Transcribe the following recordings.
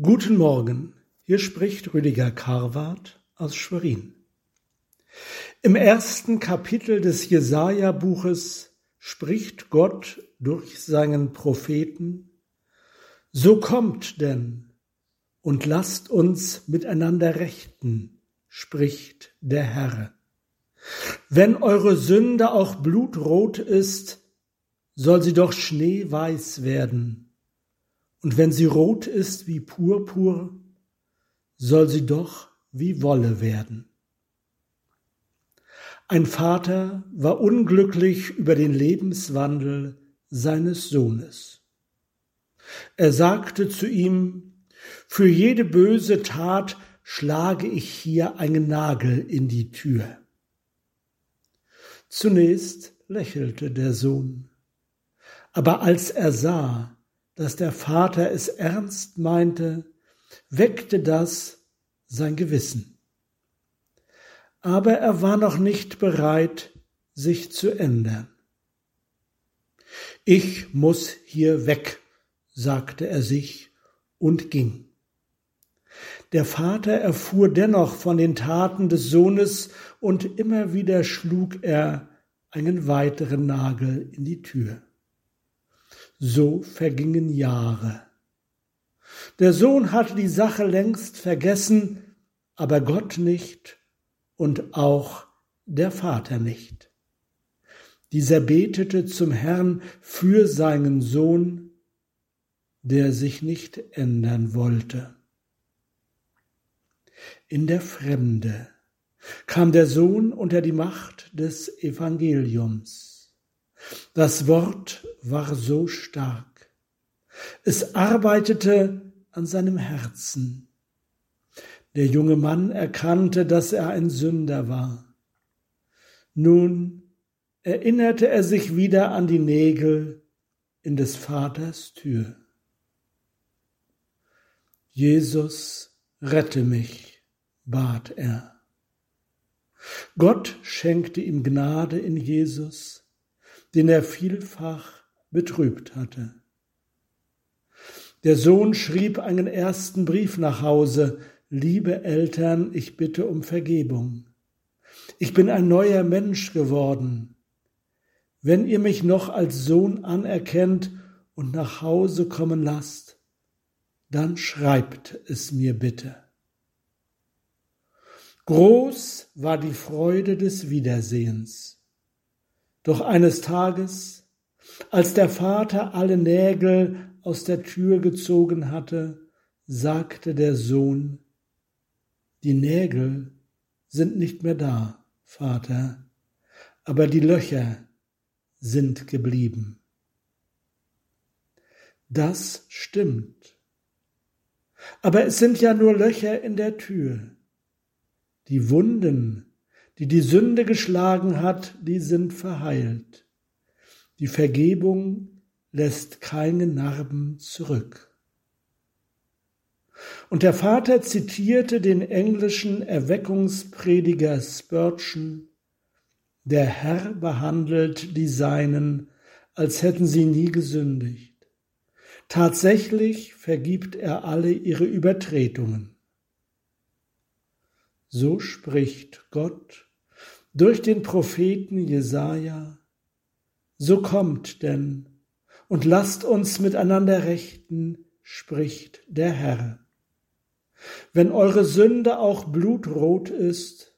Guten Morgen, hier spricht Rüdiger Karwart aus Schwerin. Im ersten Kapitel des Jesaja-Buches spricht Gott durch seinen Propheten: So kommt denn und lasst uns miteinander rechten, spricht der Herr. Wenn eure Sünde auch blutrot ist, soll sie doch schneeweiß werden und wenn sie rot ist wie Purpur, soll sie doch wie Wolle werden. Ein Vater war unglücklich über den Lebenswandel seines Sohnes. Er sagte zu ihm, für jede böse Tat schlage ich hier einen Nagel in die Tür. Zunächst lächelte der Sohn, aber als er sah, dass der Vater es ernst meinte, weckte das sein Gewissen. Aber er war noch nicht bereit, sich zu ändern. Ich muss hier weg, sagte er sich und ging. Der Vater erfuhr dennoch von den Taten des Sohnes und immer wieder schlug er einen weiteren Nagel in die Tür. So vergingen Jahre. Der Sohn hatte die Sache längst vergessen, aber Gott nicht und auch der Vater nicht. Dieser betete zum Herrn für seinen Sohn, der sich nicht ändern wollte. In der Fremde kam der Sohn unter die Macht des Evangeliums. Das Wort war so stark. Es arbeitete an seinem Herzen. Der junge Mann erkannte, dass er ein Sünder war. Nun erinnerte er sich wieder an die Nägel in des Vaters Tür. Jesus, rette mich, bat er. Gott schenkte ihm Gnade in Jesus den er vielfach betrübt hatte. Der Sohn schrieb einen ersten Brief nach Hause, Liebe Eltern, ich bitte um Vergebung. Ich bin ein neuer Mensch geworden. Wenn ihr mich noch als Sohn anerkennt und nach Hause kommen lasst, dann schreibt es mir bitte. Groß war die Freude des Wiedersehens. Doch eines Tages, als der Vater alle Nägel aus der Tür gezogen hatte, sagte der Sohn, die Nägel sind nicht mehr da, Vater, aber die Löcher sind geblieben. Das stimmt. Aber es sind ja nur Löcher in der Tür. Die Wunden die die Sünde geschlagen hat, die sind verheilt. Die Vergebung lässt keine Narben zurück. Und der Vater zitierte den englischen Erweckungsprediger Spurgeon, der Herr behandelt die Seinen, als hätten sie nie gesündigt. Tatsächlich vergibt er alle ihre Übertretungen. So spricht Gott durch den Propheten Jesaja, so kommt denn und lasst uns miteinander rechten, spricht der Herr. Wenn eure Sünde auch blutrot ist,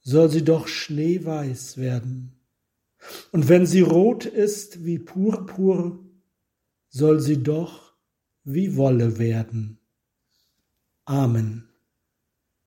soll sie doch schneeweiß werden. Und wenn sie rot ist wie Purpur, soll sie doch wie Wolle werden. Amen.